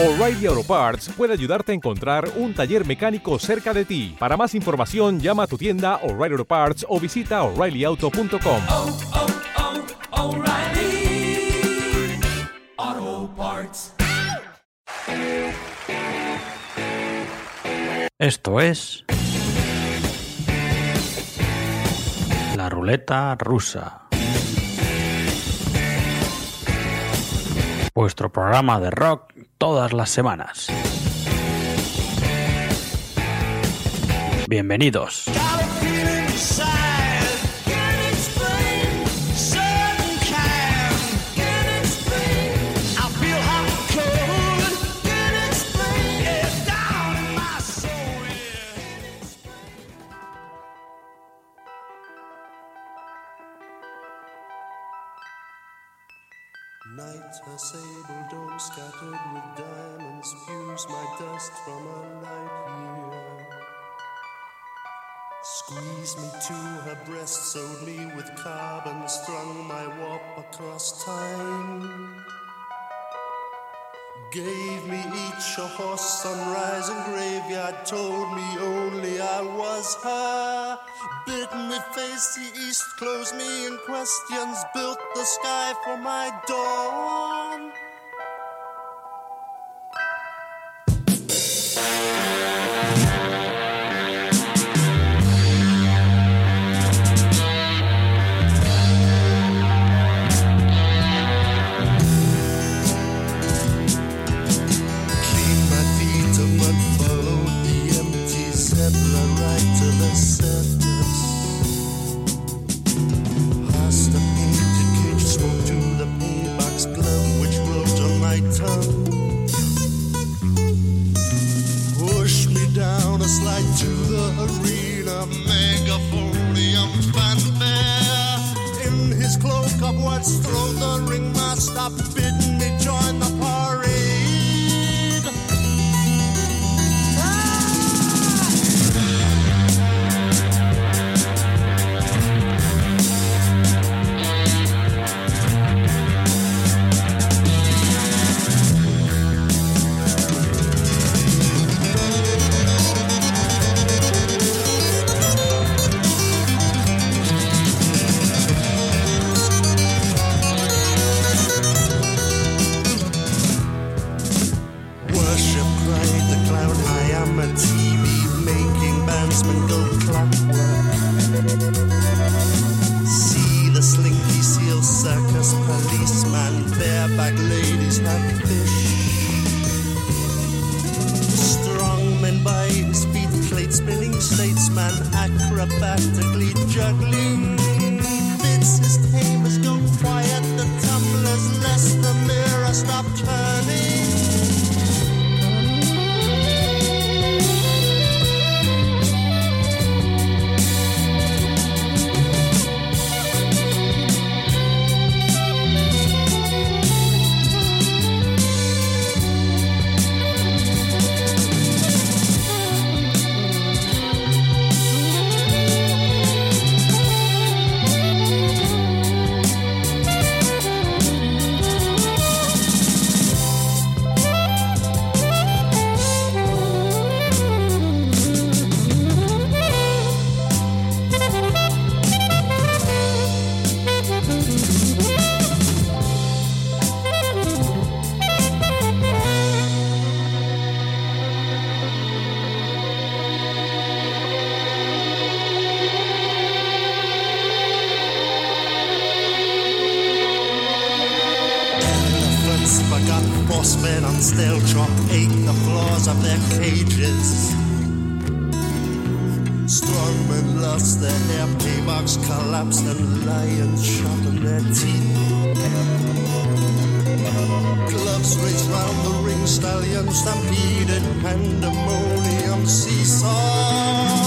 O'Reilly Auto Parts puede ayudarte a encontrar un taller mecánico cerca de ti. Para más información, llama a tu tienda O'Reilly Auto Parts o visita oreillyauto.com. oh, oh, Parts. Esto es la ruleta rusa. Vuestro programa de rock todas las semanas. Bienvenidos. With diamonds, spews my dust from a light year. Squeezed me to her breast, sewed me with carbon, strung my warp across time. Gave me each a horse, sunrise and graveyard, told me only I was her. Bid me face the east, closed me in questions, built the sky for my dawn. Bareback ladies have fish. Strongman by his feet, plate spinning statesman, acrobatically juggling. Raced round the ring, stallions stampeded, pandemonium seesaw.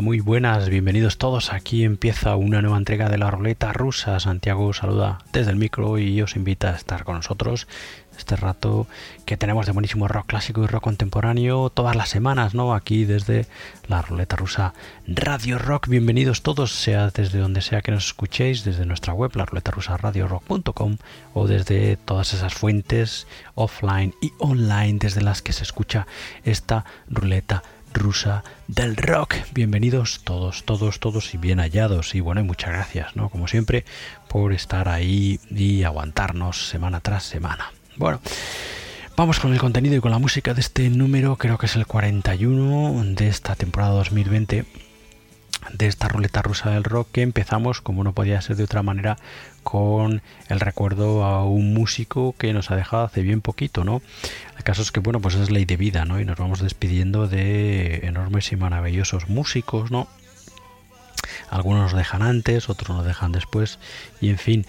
Muy buenas, bienvenidos todos. Aquí empieza una nueva entrega de la ruleta rusa. Santiago saluda desde el micro y os invita a estar con nosotros este rato que tenemos de buenísimo rock clásico y rock contemporáneo todas las semanas, ¿no? Aquí desde la ruleta rusa Radio Rock. Bienvenidos todos, sea desde donde sea que nos escuchéis, desde nuestra web, la ruleta rusa rock.com o desde todas esas fuentes offline y online desde las que se escucha esta ruleta rusa del rock. Bienvenidos todos, todos, todos y bien hallados. Y bueno, y muchas gracias, ¿no? Como siempre, por estar ahí y aguantarnos semana tras semana. Bueno, vamos con el contenido y con la música de este número, creo que es el 41 de esta temporada 2020 de esta ruleta rusa del rock que empezamos, como no podía ser de otra manera, con el recuerdo a un músico que nos ha dejado hace bien poquito, ¿no? El caso es que, bueno, pues es ley de vida, ¿no? Y nos vamos despidiendo de enormes y maravillosos músicos, ¿no? Algunos nos dejan antes, otros nos dejan después, y en fin,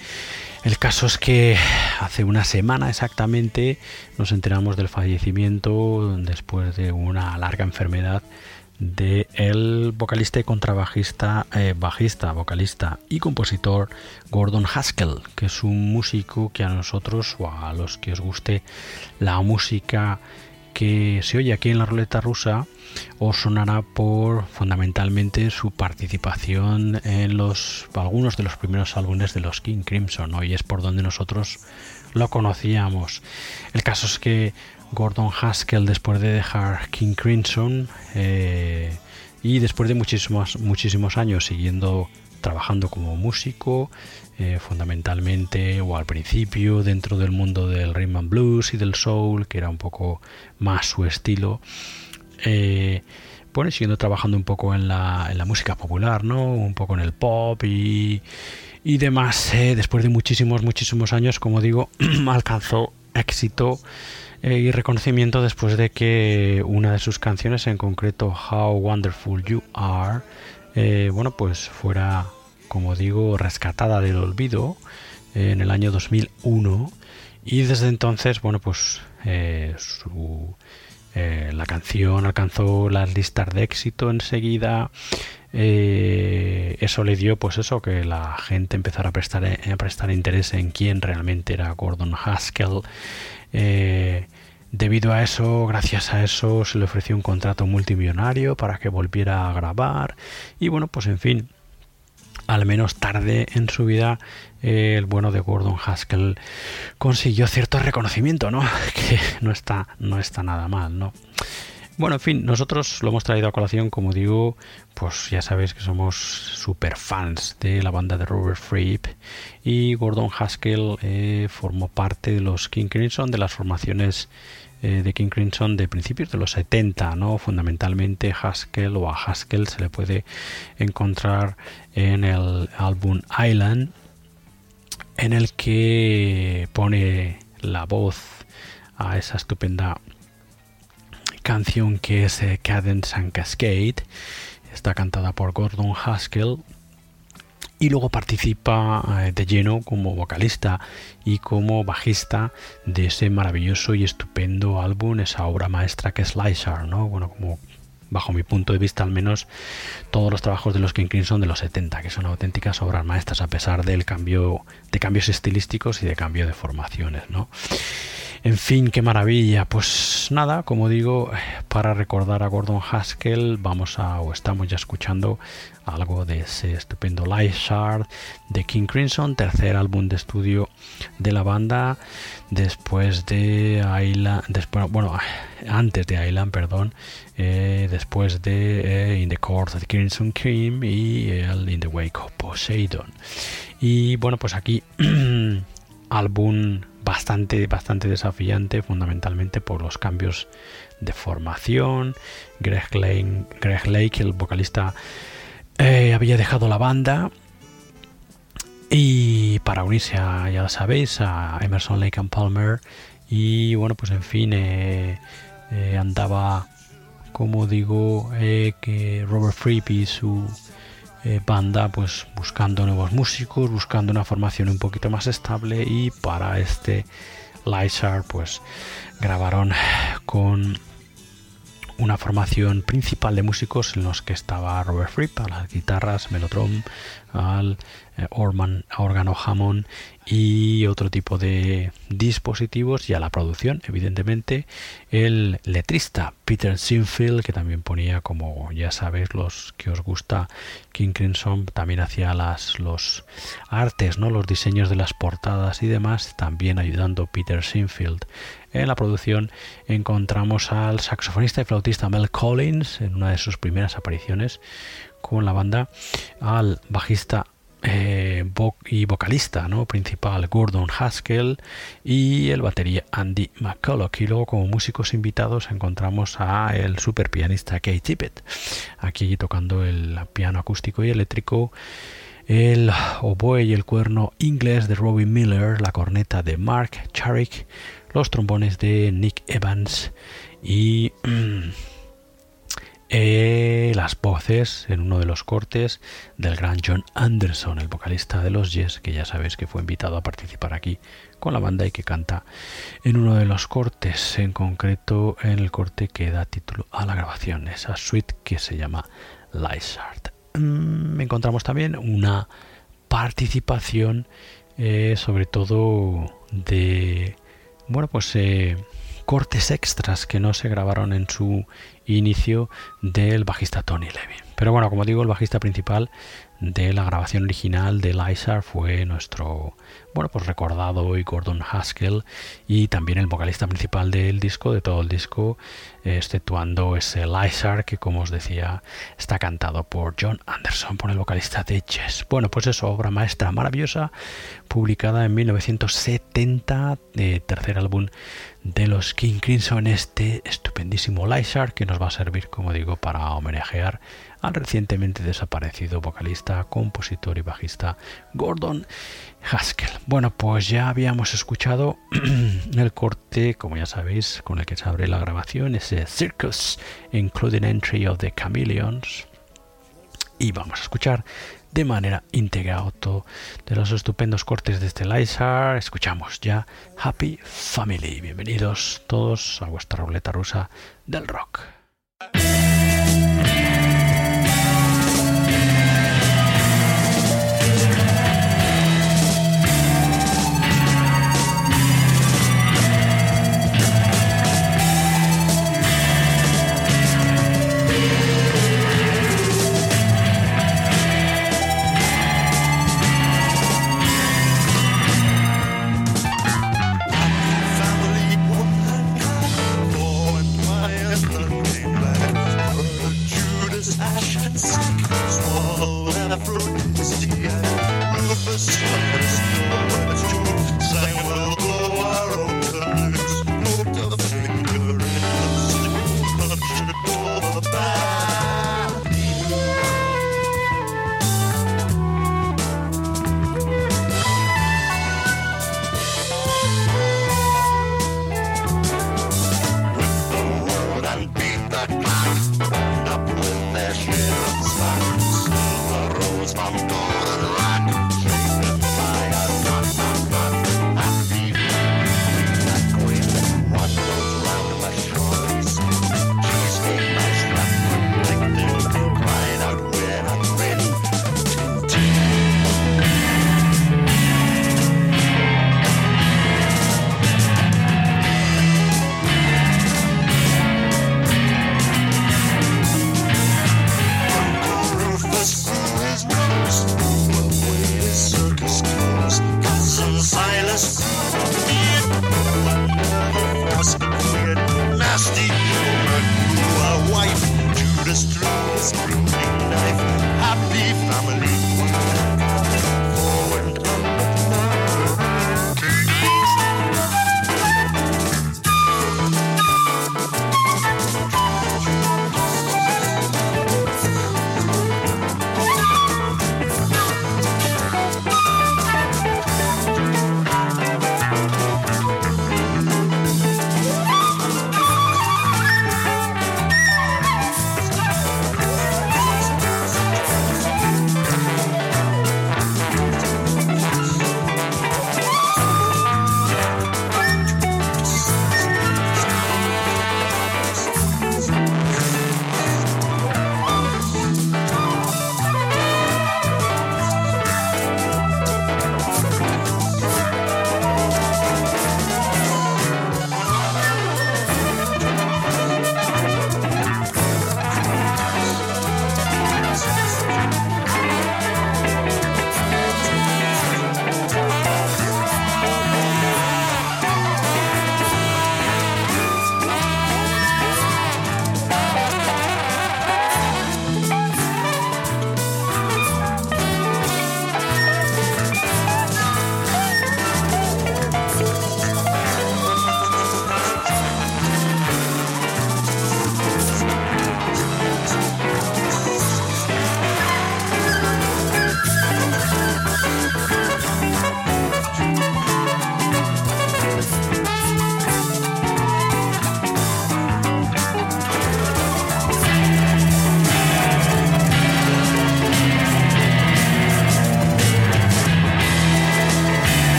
el caso es que hace una semana exactamente nos enteramos del fallecimiento después de una larga enfermedad de el vocalista y contrabajista, eh, bajista, vocalista y compositor Gordon Haskell, que es un músico que a nosotros o a los que os guste la música que se oye aquí en la ruleta rusa os sonará por fundamentalmente su participación en los algunos de los primeros álbumes de los King Crimson y es por donde nosotros lo conocíamos. El caso es que Gordon Haskell después de dejar King Crimson eh, y después de muchísimos muchísimos años siguiendo trabajando como músico eh, fundamentalmente o al principio dentro del mundo del rhythm and blues y del soul, que era un poco más su estilo. Eh, bueno, siguiendo trabajando un poco en la, en la, música popular, ¿no? Un poco en el pop y, y demás. Eh, después de muchísimos, muchísimos años, como digo, alcanzó éxito eh, y reconocimiento después de que una de sus canciones, en concreto How Wonderful You Are, eh, bueno, pues fuera como digo, rescatada del olvido eh, en el año 2001 y desde entonces, bueno, pues eh, eh, la canción alcanzó las listas de éxito enseguida. eso le dio, pues eso, que la gente empezara a prestar, a prestar interés en quién realmente era Gordon Haskell. Debido a eso, gracias a eso, se le ofreció un contrato multimillonario para que volviera a grabar. Y bueno, pues en fin, al menos tarde en su vida, eh, el bueno de Gordon Haskell consiguió cierto reconocimiento, ¿no? Que no está, no está nada mal, ¿no? Bueno, en fin, nosotros lo hemos traído a colación, como digo, pues ya sabéis que somos super fans de la banda de Robert Fripp y Gordon Haskell eh, formó parte de los King Crimson, de las formaciones eh, de King Crimson de principios de los 70, ¿no? Fundamentalmente Haskell o a Haskell se le puede encontrar en el álbum Island, en el que pone la voz a esa estupenda canción que es eh, Cadence and Cascade. Está cantada por Gordon Haskell y luego participa eh, de lleno como vocalista y como bajista de ese maravilloso y estupendo álbum, esa obra maestra que es Lysar, ¿no? Bueno, como bajo mi punto de vista al menos todos los trabajos de los King Crimson de los 70 que son auténticas obras maestras a pesar del cambio de cambios estilísticos y de cambio de formaciones, ¿no? En fin, qué maravilla. Pues nada, como digo, para recordar a Gordon Haskell, vamos a o estamos ya escuchando algo de ese estupendo Light Shard de King Crimson, tercer álbum de estudio de la banda, después de Island, después, bueno, antes de Island, perdón, eh, después de eh, In the Court of the Crimson Cream y el In the Wake of Poseidon. Y bueno, pues aquí álbum bastante, bastante desafiante, fundamentalmente por los cambios de formación. Greg, Lake, el vocalista eh, había dejado la banda y para unirse a, ya sabéis, a Emerson Lake and Palmer y bueno, pues en fin, eh, eh, andaba, como digo, que Robert Fripp y su banda pues buscando nuevos músicos, buscando una formación un poquito más estable y para este Lysar pues grabaron con una formación principal de músicos en los que estaba Robert Fripp a las guitarras, Melotron, al eh, Orman, órgano Hammond y otro tipo de dispositivos y a la producción, evidentemente, el letrista Peter Sinfield, que también ponía, como ya sabéis, los que os gusta King Crimson, también hacía las, los artes, ¿no? los diseños de las portadas y demás, también ayudando Peter Sinfield. En la producción encontramos al saxofonista y flautista Mel Collins en una de sus primeras apariciones con la banda, al bajista eh, y vocalista ¿no? principal Gordon Haskell y el batería Andy McCulloch y luego como músicos invitados encontramos a el super pianista Kate Tippett aquí tocando el piano acústico y eléctrico el oboe y el cuerno inglés de Robin Miller la corneta de Mark Charik los trombones de Nick Evans y eh, las voces en uno de los cortes del gran John Anderson, el vocalista de los Yes, que ya sabéis que fue invitado a participar aquí con la banda y que canta en uno de los cortes, en concreto en el corte que da título a la grabación, esa suite que se llama Lysart. Mm, encontramos también una participación eh, sobre todo de bueno, pues eh, cortes extras que no se grabaron en su inicio del bajista Tony Levin. Pero bueno, como digo, el bajista principal de la grabación original de Lysar fue nuestro, bueno, pues recordado y Gordon Haskell y también el vocalista principal del disco, de todo el disco, exceptuando ese Lysar que, como os decía, está cantado por John Anderson, por el vocalista de Jess. Bueno, pues es obra maestra maravillosa, publicada en 1970, de tercer álbum de los King Crimson, este estupendísimo Lysar que nos va a servir, como digo, para homenajear al recientemente desaparecido vocalista, compositor y bajista Gordon Haskell. Bueno, pues ya habíamos escuchado el corte, como ya sabéis, con el que se abre la grabación, ese Circus, including entry of the Chameleons. Y vamos a escuchar de manera íntegra otro de los estupendos cortes de este Lysar. Escuchamos ya Happy Family. Bienvenidos todos a vuestra ruleta rusa del rock.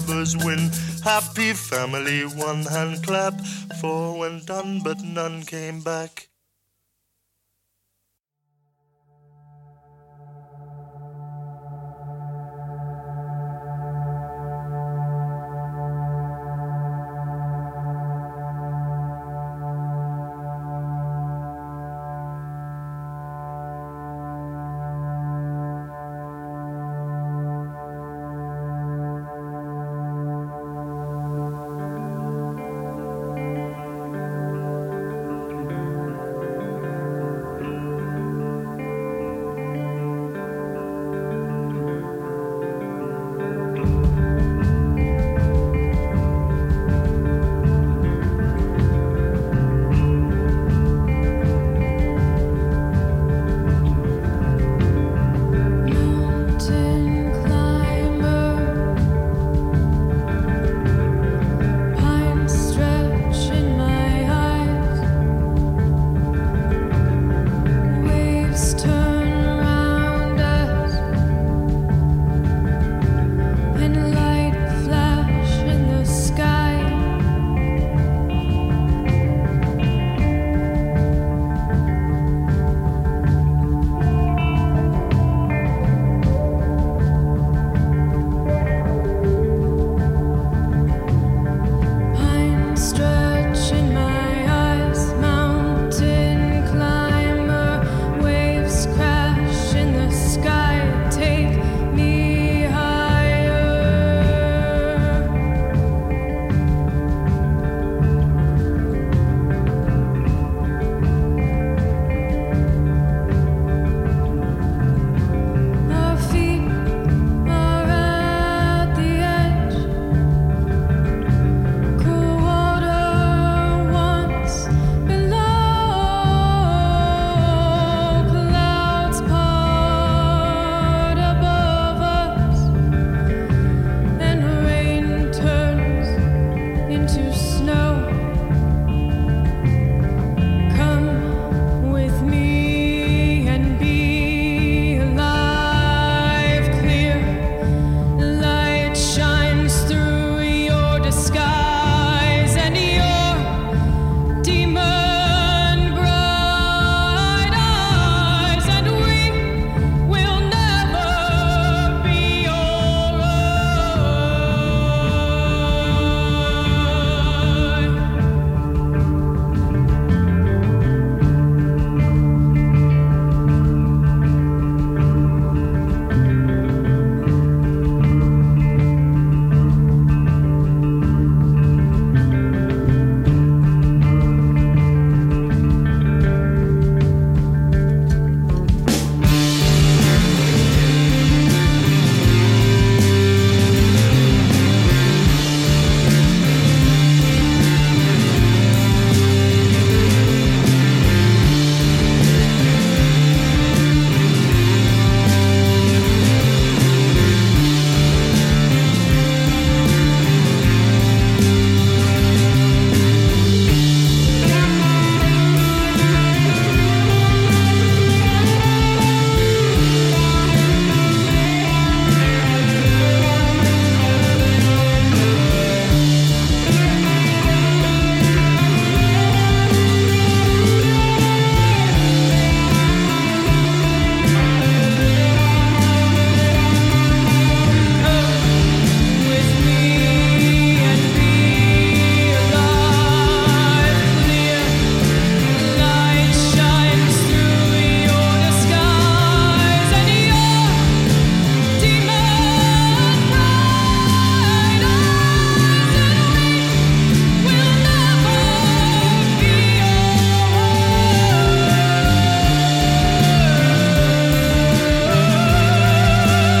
The barbers win. Happy family, one hand clap. Four went done, but none came back.